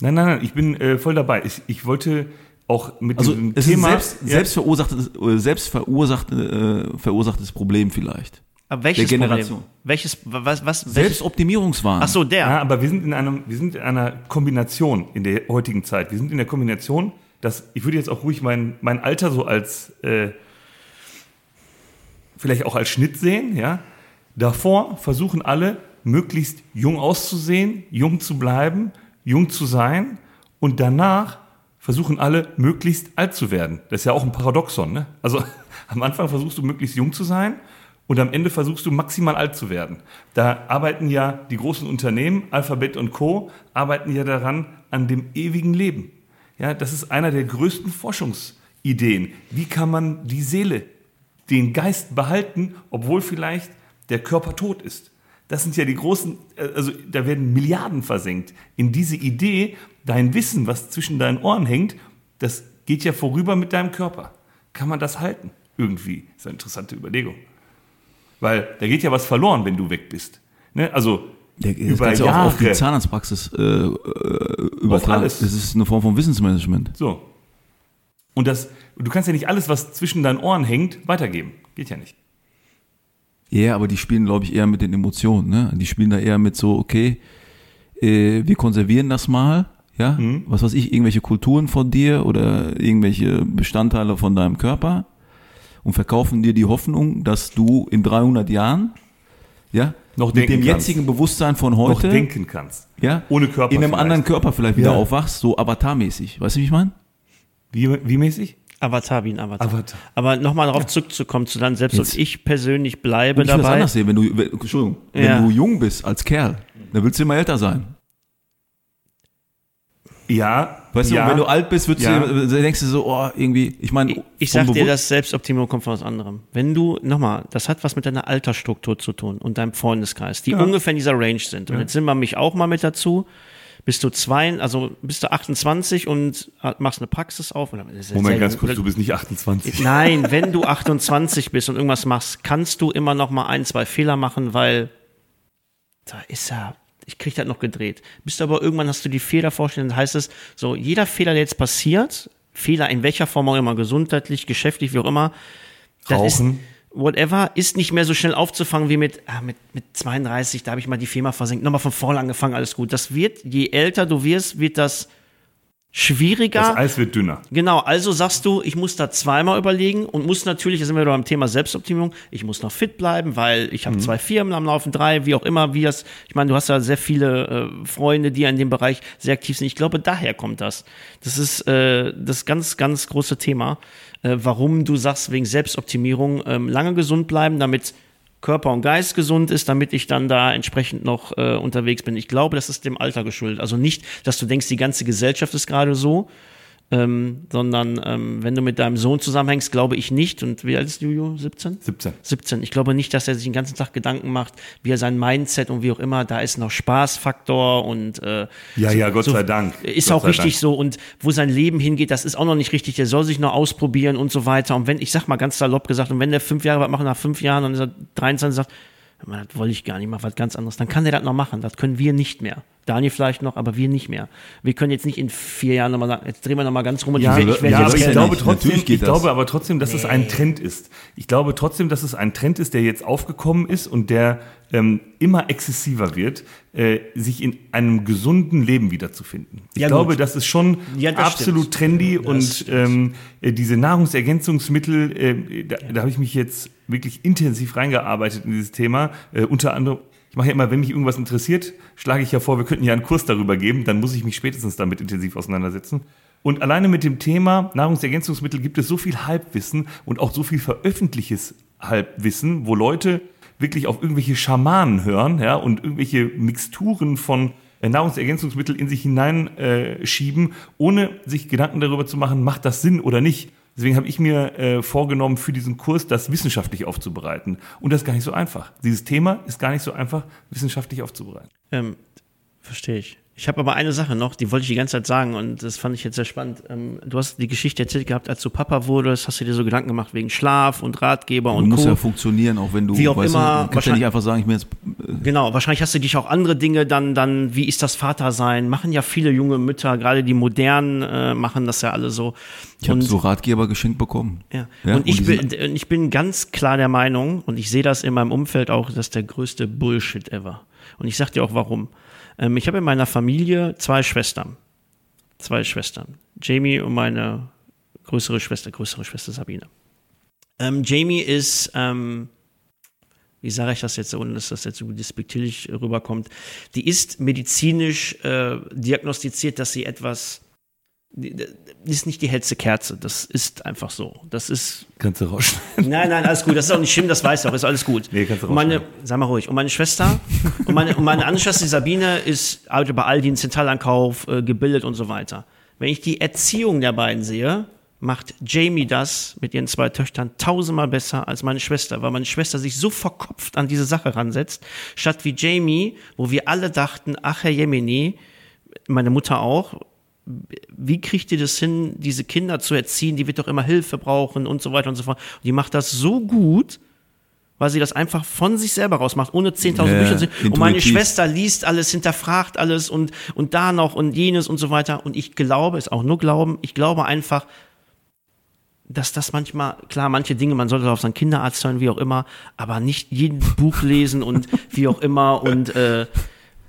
Nein, nein, nein, ich bin äh, voll dabei. Ich, ich wollte auch mit Also diesem es Thema ist selbst, selbst verursachtes, äh, selbst äh, verursachtes Problem vielleicht. Aber welches Der Generation. Problem? Welches, was, was, welches? Selbstoptimierungswahn. Ach so, der. Ja, aber wir sind in einem, wir sind in einer Kombination in der heutigen Zeit. Wir sind in der Kombination, dass ich würde jetzt auch ruhig mein, mein Alter so als äh, vielleicht auch als Schnitt sehen, ja. Davor versuchen alle möglichst jung auszusehen, jung zu bleiben, jung zu sein und danach versuchen alle möglichst alt zu werden. Das ist ja auch ein Paradoxon, ne? Also am Anfang versuchst du möglichst jung zu sein und am Ende versuchst du maximal alt zu werden. Da arbeiten ja die großen Unternehmen, Alphabet und Co., arbeiten ja daran an dem ewigen Leben. Ja, das ist einer der größten Forschungsideen. Wie kann man die Seele, den Geist behalten, obwohl vielleicht der Körper tot ist? Das sind ja die großen, äh, also da werden Milliarden versenkt in diese Idee, dein Wissen, was zwischen deinen Ohren hängt, das geht ja vorüber mit deinem Körper. Kann man das halten? Irgendwie. Das ist eine interessante Überlegung. Weil da geht ja was verloren, wenn du weg bist. Ne? Also Der, das über kannst du auch auf die Jahre. Zahnarztpraxis äh, äh, übertragen. Das ist eine Form von Wissensmanagement. So. Und das, du kannst ja nicht alles, was zwischen deinen Ohren hängt, weitergeben. Geht ja nicht. Ja, aber die spielen, glaube ich, eher mit den Emotionen. Ne? Die spielen da eher mit so, okay, äh, wir konservieren das mal, ja, Mhm. was weiß ich, irgendwelche Kulturen von dir oder irgendwelche Bestandteile von deinem Körper und verkaufen dir die Hoffnung, dass du in 300 Jahren, ja, Noch mit dem kannst. jetzigen Bewusstsein von Noch heute, denken kannst. ja, Ohne Körper in einem vielleicht. anderen Körper vielleicht wieder Ja. aufwachst, so avatarmäßig. Weißt du, wie ich meine? Wie, wie mäßig? Avatar wie ein Avatar. Avatar. Aber nochmal darauf zurückzukommen zu dann selbst Jetzt. und ich persönlich bleibe Und ich dabei. anders sehen, wenn du, wenn, Entschuldigung, Ja. wenn du jung bist als Kerl, dann willst du immer älter sein. Ja. Weißt ja. du, wenn du alt bist, würdest Ja. du, denkst du so, oh, irgendwie, ich meine, Ich, ich sag dir, das Selbstoptimierung kommt von was anderem. Wenn du, nochmal, das hat was mit deiner Altersstruktur zu tun und deinem Freundeskreis, die ungefähr in dieser Range sind. Und jetzt sind wir mich auch mal mit dazu. Bist du zwei, also bist du 28 und machst eine Praxis auf? Oder, das ist Moment, ganz kurz, du bist nicht 28. Nein, wenn du 28 bist und irgendwas machst, kannst du immer noch mal ein, zwei Fehler machen, weil da ist ja, ich krieg das noch gedreht. Bist aber irgendwann hast du die Fehler vorstellen, dann heißt es so, jeder Fehler, der jetzt passiert, Fehler in welcher Form auch immer, gesundheitlich, geschäftlich, wie auch immer, das Rauchen. ist, whatever, ist nicht mehr so schnell aufzufangen wie mit, ah, mit, mit 32, da habe ich mal die Firma versenkt, nochmal von vorne angefangen, alles gut. Das wird, je älter du wirst, wird das schwieriger. Das Eis wird dünner. Genau, also sagst du, ich muss da zweimal überlegen und muss natürlich, jetzt sind wir wieder beim Thema Selbstoptimierung, ich muss noch fit bleiben, weil ich habe zwei Firmen am Laufen, drei, wie auch immer, wie das, ich meine, du hast ja sehr viele äh, Freunde, die in dem Bereich sehr aktiv sind. Ich glaube, daher kommt das. Das ist äh, das ganz, ganz große Thema, äh, warum du sagst, wegen Selbstoptimierung ähm, lange gesund bleiben, damit Körper und Geist gesund ist, damit ich dann da entsprechend noch äh, unterwegs bin. Ich glaube, das ist dem Alter geschuldet. Also nicht, dass du denkst, die ganze Gesellschaft ist gerade so, Ähm, sondern ähm, wenn du mit deinem Sohn zusammenhängst, glaube ich nicht. Und wie alt ist Juju? 17? 17. 17. Ich glaube nicht, dass er sich den ganzen Tag Gedanken macht, wie er sein Mindset und wie auch immer, da ist noch Spaßfaktor und äh, Ja, ja, Gott so- sei Dank. Ist Gott auch richtig Dank. so und wo sein Leben hingeht, das ist auch noch nicht richtig. Der soll sich noch ausprobieren und so weiter. Und wenn, ich sag mal ganz salopp gesagt, und wenn der fünf Jahre was macht, nach fünf Jahren, dann ist er 23 und sagt, "Mann, das wollte ich gar nicht, mach was ganz anderes, dann kann der das noch machen. Das können wir nicht mehr. Daniel vielleicht noch, aber wir nicht mehr. Wir können jetzt nicht in vier Jahren nochmal sagen, jetzt drehen wir nochmal ganz rum und Ja, ich, ich werde ja jetzt aber ich glaube nicht. trotzdem, ich das. glaube aber trotzdem, dass es ein Trend ist. Ich glaube trotzdem, dass es ein Trend ist, der jetzt aufgekommen ist und der ähm, immer exzessiver wird, äh, sich in einem gesunden Leben wiederzufinden. Ich Ja, glaube, gut. das ist schon Ja, das absolut stimmt. trendy Das und ähm, äh, diese Nahrungsergänzungsmittel, äh, da, da habe ich mich jetzt wirklich intensiv reingearbeitet in dieses Thema. Äh, unter anderem, ich mache ja immer, wenn mich irgendwas interessiert, schlage ich ja vor, wir könnten ja einen Kurs darüber geben, dann muss ich mich spätestens damit intensiv auseinandersetzen. Und alleine mit dem Thema Nahrungsergänzungsmittel gibt es so viel Halbwissen und auch so viel veröffentlichtes Halbwissen, wo Leute wirklich auf irgendwelche Schamanen hören ja, und irgendwelche Mixturen von äh, Nahrungsergänzungsmittel in sich hineinschieben, äh, ohne sich Gedanken darüber zu machen, macht das Sinn oder nicht. Deswegen habe ich mir äh, vorgenommen, für diesen Kurs das wissenschaftlich aufzubereiten. Und das ist gar nicht so einfach. Dieses Thema ist gar nicht so einfach, wissenschaftlich aufzubereiten. Ähm, verstehe ich. Ich habe aber eine Sache noch, die wollte ich die ganze Zeit sagen und das fand ich jetzt sehr spannend. Ähm, du hast die Geschichte erzählt gehabt, als du Papa wurdest, hast du dir so Gedanken gemacht wegen Schlaf und Ratgeber Du und musst Co. ja funktionieren, auch wenn du, Wie auch weißt immer, du, du kannst ja wahrscheinlich- nicht einfach sagen, ich bin jetzt, Genau, wahrscheinlich hast du dich auch andere Dinge dann, dann, wie ist das Vatersein? Machen ja viele junge Mütter, gerade die modernen, äh, machen das ja alle so. ich habe so Ratgeber geschenkt bekommen. Ja. Ja, und ich und die bin, ich bin ganz klar der Meinung, und ich sehe das in meinem Umfeld auch, das ist der größte Bullshit ever. Und ich sag dir auch warum. Ähm, ich habe in meiner Familie zwei Schwestern. Zwei Schwestern. Jamie und meine größere Schwester, größere Schwester Sabine. Ähm, Jamie ist, ähm, wie sage ich das jetzt, ohne dass das jetzt so despektierlich rüberkommt, die ist medizinisch äh, diagnostiziert, dass sie etwas, ist nicht die hellste Kerze, das ist einfach so. Das ist, Kannst du rausschneiden? nein, nein, alles gut, das ist auch nicht schlimm, das weiß ich auch, ist alles gut. Nee, kannst du und meine, sag mal ruhig, und meine Schwester, und meine, und meine andere Schwester, die Sabine, ist, arbeitet bei Aldi im Zentralankauf, äh, gebildet und so weiter. Wenn ich die Erziehung der beiden sehe, macht Jamie das mit ihren zwei Töchtern tausendmal besser als meine Schwester, weil meine Schwester sich so verkopft an diese Sache ransetzt, statt wie Jamie, wo wir alle dachten, ach Herr Jemini, meine Mutter auch, wie kriegt ihr das hin, diese Kinder zu erziehen, die wird doch immer Hilfe brauchen und so weiter und so fort. Und die macht das so gut, weil sie das einfach von sich selber rausmacht, ohne 10.000 Ja, Bücher zu Und meine. Schwester liest alles, hinterfragt alles und, und da noch und jenes und so weiter. Und ich glaube, ist auch nur Glauben, ich glaube einfach, dass das manchmal, klar, manche Dinge, man sollte auf seinen Kinderarzt hören, wie auch immer, aber nicht jeden Buch lesen und wie auch immer. Und äh,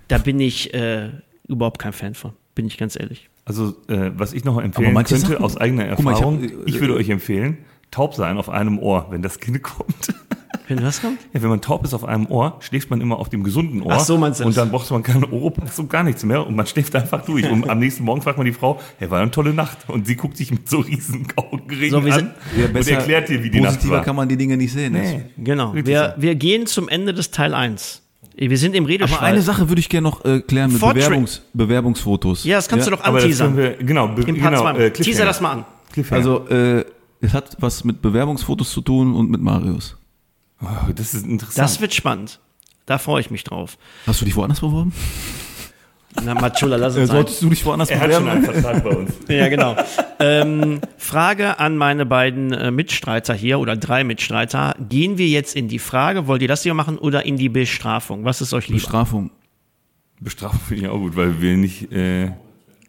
da bin ich äh, überhaupt kein Fan von, bin ich ganz ehrlich. Also, äh, was ich noch empfehlen könnte Sachen- aus eigener Guck mal, ich hab- Erfahrung, ich, würde euch empfehlen, taub sein auf einem Ohr, wenn das Kind kommt. Wenn was kommt? Ja, wenn man taub ist auf einem Ohr, schläft man immer auf dem gesunden Ohr. Ach so, meinst du Und dann braucht man keine Oropax und gar nichts mehr und man schläft einfach durch. Und am nächsten Morgen fragt man die Frau, hey, war eine tolle Nacht. Und sie guckt sich mit so riesen Augenringen So, wir an sind- Ja, und erklärt dir, wie die Nacht positiver war. kann man die Dinge nicht sehen. Nee. Genau. Wir, wir gehen zum Ende des Teil 1. Wir sind im Redeschwall. Aber eine Sache würde ich gerne noch äh, klären mit. Bewerbungs Bewerbungsfotos. Ja, das kannst du doch anteasern. wir, genau, be- genau, 2. äh, Teaser das mal an. Also, äh, es hat was mit Bewerbungsfotos zu tun und mit Marius. oh, das ist interessant. Das wird spannend. Da freue ich mich drauf. Hast du dich woanders beworben? Na, Machula, lass Äh, uns solltest du dich woanders er hat schon einen Vertrag bei uns. Ja, genau. ähm, Frage an meine beiden äh, Mitstreiter hier oder drei Mitstreiter. Gehen wir jetzt in die Frage, wollt ihr das hier machen oder in die Bestrafung? Was ist euch lieber? Bestrafung. Bestrafen finde ich auch gut, weil wir nicht, äh,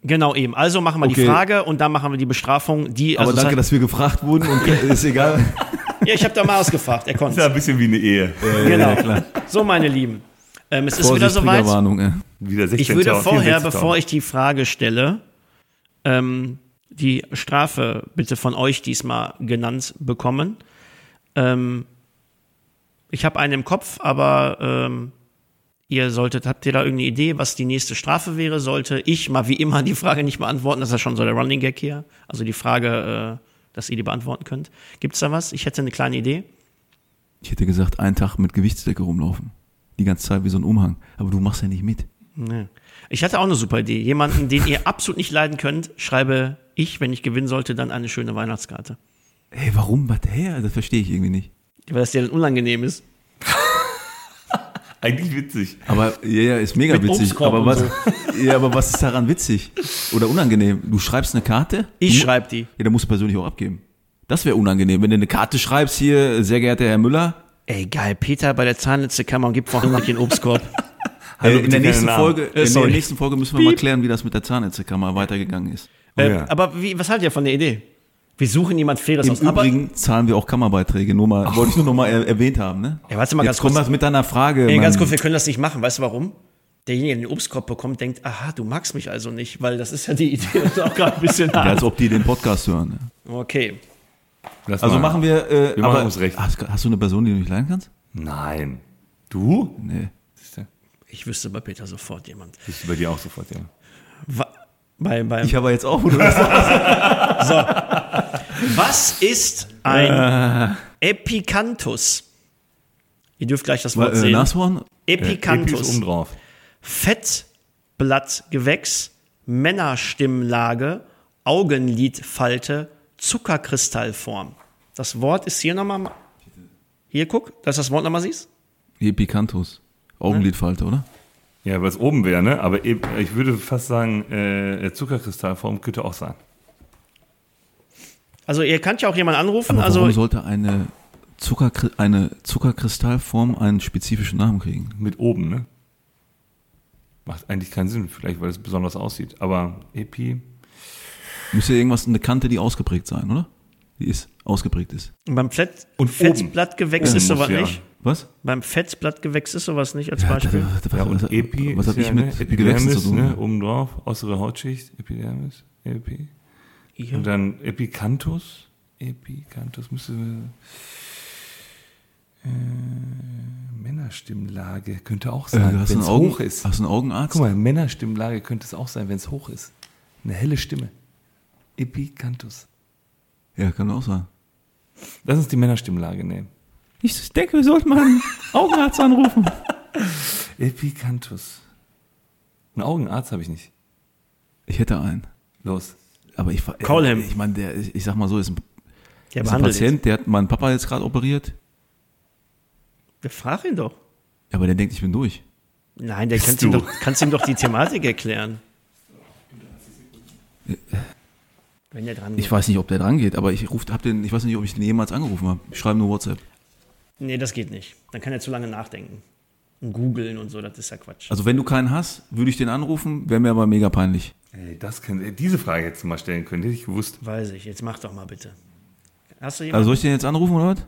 Genau eben. Also machen wir die Okay. Frage und dann machen wir die Bestrafung. Die, Aber also danke, das dass wir gefragt wurden und ist egal. ja, ich habe da mal ausgefragt. Er ist ja konnte. ein bisschen wie eine Ehe. Genau. So, meine Lieben. Ähm, es ist wieder Vorsicht, soweit. Triggerwarnung, ey. Wieder 16 Ich würde 64.000. vorher, bevor ich die Frage stelle, ähm, die Strafe bitte von euch diesmal genannt bekommen. Ähm, ich habe einen im Kopf, aber ähm, ihr solltet, habt ihr da irgendeine Idee, was die nächste Strafe wäre? Sollte ich mal wie immer die Frage nicht beantworten? Das ist ja schon so der Running Gag hier. Also die Frage, äh, dass ihr die beantworten könnt. Gibt's da was? Ich hätte eine kleine Idee. Ich hätte gesagt, einen Tag mit Gewichtsdecke rumlaufen. Die ganze Zeit wie so ein Umhang. Aber du machst ja nicht mit. Nee. Ich hatte auch eine super Idee. Jemanden, den ihr absolut nicht leiden könnt, schreibe ich, wenn ich gewinnen sollte, dann eine schöne Weihnachtskarte. Ey, warum? Was her? Das verstehe ich irgendwie nicht. Weil das dir dann unangenehm ist. Eigentlich witzig. Aber ja, ja, ist mega Mit witzig. Aber was, ja, aber was ist daran witzig? Oder unangenehm? Du schreibst eine Karte? Ich schreibe die. Ja, dann musst du persönlich auch abgeben. Das wäre unangenehm. Wenn du eine Karte schreibst hier, sehr geehrter Herr Müller, Ey, geil. Peter bei der Zahnärztekammer und gibt vorhin den Obstkorb. Hallo, äh, in, der nächsten Folge, Namen. in der nächsten Folge müssen wir mal klären, wie das mit der Zahnärztekammer weitergegangen ist. äh, ja. Aber wie, was haltet ihr von der Idee? Wir suchen jemand Faires Im aus. Aber, Übrigen zahlen wir auch Kammerbeiträge. Nur mal, wollte ich nur noch mal er, erwähnt haben, ne? Ey, warte mal ganz Jetzt komm kurz. mal mit deiner Frage. ey, ganz kurz, wir können das nicht machen. Weißt du warum? Derjenige, der den Obstkorb bekommt, denkt, aha, du magst mich also nicht, weil das ist ja die Idee und auch gerade ein bisschen Ja, hart. als ob die den Podcast hören. Ne? Okay. Lass Also mal. machen wir. Äh, Wir aber, machen uns recht. Hast, hast du eine Person, die du nicht leiden kannst? Nein. Du? Nee. Ich wüsste bei Peter sofort jemand. Bist du bei dir auch sofort, ja. Wa bei, beim, Ich aber jetzt auch. Oder? was ist ein Epicanthus? Ihr dürft gleich das Wort äh, sehen. Nashorn? Epi ist Epicanthus. oben drauf. Fettblattgewächs, Männerstimmlage, Augenlidfalte, Zuckerkristallform. Das Wort ist hier nochmal. Hier, guck, dass du das Wort nochmal siehst. Epicanthus. Augenlidfalte, oder? Ja, was oben wäre, ne? Aber ich würde fast sagen, äh, Zuckerkristallform könnte auch sein. Also, ihr könnt ja auch jemanden anrufen. Aber also, warum sollte eine, Zuckerkri eine Zuckerkristallform einen spezifischen Namen kriegen? Mit oben, ne? Macht eigentlich keinen Sinn, vielleicht weil es besonders aussieht. Aber Epi, Müsste ja irgendwas, eine Kante, die ausgeprägt sein, oder? Die ist, ausgeprägt ist. beim Fett, Und Fettblattgewächs oben. ist sowas ja. nicht. Was? Beim Fettblattgewächs ist sowas nicht als Ja, Beispiel. das- das- ja, und was- Epi Was ist habe ich ja, mit ne? Epidermis, zu tun? ne? Oben drauf, äußere Hautschicht, Epidermis, Epi. Hier. Und dann Epicanthus. Epicanthus müsste. Äh, Männerstimmlage könnte auch Äh, sein, du wenn es hoch ist. hast du einen Augenarzt? Guck mal, Männerstimmlage könnte es auch sein, wenn es hoch ist. Eine helle Stimme. Epicanthus. Ja, kann auch sein. Lass uns die Männerstimmlage nehmen. Ich denke, wir sollten mal einen Augenarzt anrufen. Epicanthus. Einen Augenarzt habe ich nicht. Ich hätte einen. Los. Aber ich, Call äh, him. ich meine, der, ich sag mal so, ist ein, Der ist ein Patient, der hat meinen Papa jetzt gerade operiert. jetzt. Frag ihn doch. Ja, aber der denkt, ich bin durch. Nein, der kannst ihm, du? doch, kannst ihm doch die Thematik erklären. Wenn der dran Ich geht. weiß nicht, ob der dran geht, aber ich ruf, hab den, ich weiß nicht, ob ich den jemals angerufen habe. Ich schreibe nur WhatsApp. Nee, das geht nicht. Dann kann er zu lange nachdenken. Und googeln und so, das ist ja Quatsch. Also wenn du keinen hast, würde ich den anrufen, wäre mir aber mega peinlich. Ey, das kann, diese Frage hättest du mal stellen können, hätte ich gewusst. Weiß ich. Jetzt mach doch mal bitte. Hast du jemanden? Also soll ich den jetzt anrufen oder was?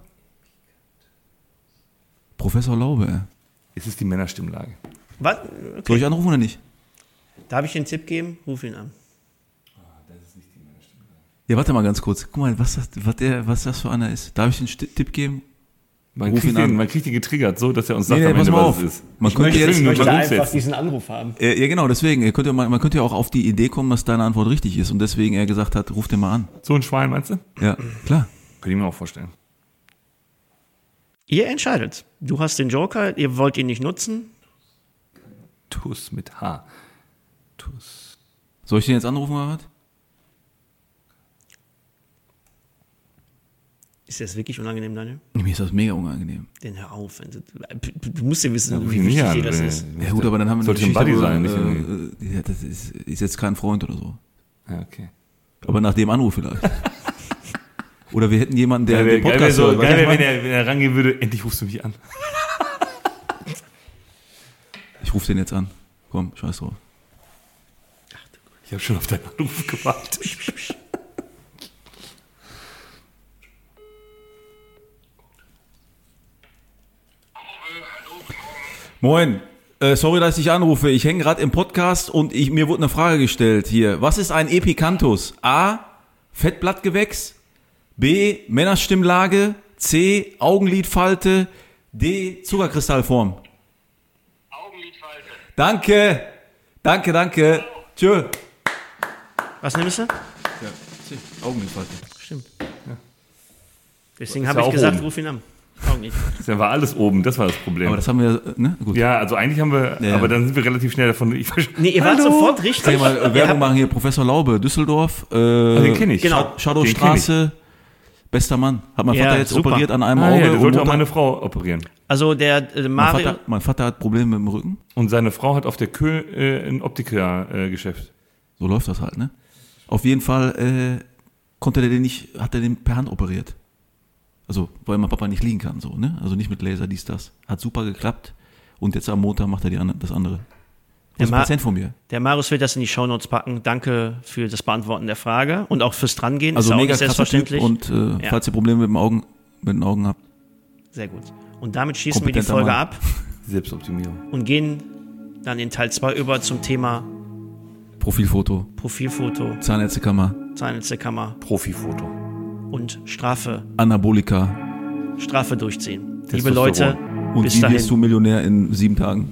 Professor Laube, ey. Es ist die Männerstimmlage. was? Soll Okay. ich anrufen oder nicht? Darf ich den Tipp geben? Ruf ihn an. Ja, warte mal ganz kurz. Guck mal, was das, was der, was das für einer ist. Darf ich den Sti- Tipp geben? Man Ruf kriegt, ihn an. den, man kriegt ihn getriggert, so dass er uns sagt Nee, nee, am Ende, was auf. es ist. Man Ich könnte möchte jetzt- möchte einfach umsetzen. diesen Anruf haben. Äh, ja, genau, deswegen. Ihr könnt ja mal, man könnte ja auch auf die Idee kommen, dass deine Antwort richtig ist und deswegen er gesagt hat, ruf den mal an. So ein Schwein, meinst du? Ja, klar. Könnte ich mir auch vorstellen. Ihr entscheidet. Du hast den Joker, ihr wollt ihn nicht nutzen. Tuss mit H. Tuss. Soll ich den jetzt anrufen oder Ist das wirklich unangenehm, Daniel? Mir ist das mega unangenehm. Den hör auf. wenn Du, du musst ja wissen, Ruf wie wichtig an, dir das ist. Ja gut, aber dann haben wir Sollte eine ein Buddy sein, äh, ja, das ist, ist jetzt kein Freund oder so. Ja, okay. Aber nach dem Anruf vielleicht. oder wir hätten jemanden, der Geil, den geil, Podcast so, hört. geil du, wenn, er, wenn er rangehen würde, endlich rufst du mich an. Ich rufe den jetzt an. Komm, scheiß drauf. Ich habe schon auf deinen Anruf gewartet. Moin. Äh, sorry, dass ich anrufe. Ich hänge gerade im Podcast und ich, mir wurde eine Frage gestellt hier. Was ist ein Epicanthus? A. Fettblattgewächs. B. Männerstimmlage. C. Augenlidfalte. D. Zuckerkristallform. Augenlidfalte. Danke. Danke, danke. Tschö. Was nimmst du? Ja, C. Augenlidfalte. Stimmt. Deswegen Ist habe ja ich gesagt, oben. ruf ihn an. Augenlider. Da war alles oben, das war das Problem. Aber das haben wir, ne? Gut. ja, also eigentlich haben wir, Ja, aber dann sind wir relativ schnell davon. Ich, Nee, ihr wart sofort richtig. Kann ich mal Werbung machen hier, Professor Laube, Düsseldorf. Äh, den kenn ich. Genau. Shadowstraße, bester Mann. Hat mein Ja, Vater jetzt super. operiert an einem Ah, Auge. ja, sollte auch meine Frau operieren. Also der äh, mein, Mario, Vater, mein Vater hat Probleme mit dem Rücken. Und seine Frau hat auf der Kö äh, ein Optiker-Geschäft. So läuft das halt, ne? Auf jeden Fall äh, konnte der den nicht, hat er den per Hand operiert. Also, weil mein Papa nicht liegen kann, so, ne? Also nicht mit Laser, dies, das. Hat super geklappt. Und jetzt am Montag macht er die andere, das andere. Das ist ein Patient von mir. der Marius wird das in die Shownotes packen. Danke für das Beantworten der Frage und auch fürs Drangehen. Also ist auch mega Typ selbstverständlich. und äh, Ja. falls ihr Probleme mit, dem Augen, mit den Augen habt, Sehr gut. Und damit schließen wir die Folge Mann. ab Selbstoptimierung. und gehen dann in Teil 2 über zum Thema Profilfoto, Profilfoto, Zahnärztekammer, Zahnärztekammer Profifoto. Und Strafe, Anabolika Strafe durchziehen. Liebe. Leute, und bis wie dahin. wirst du Millionär in sieben Tagen?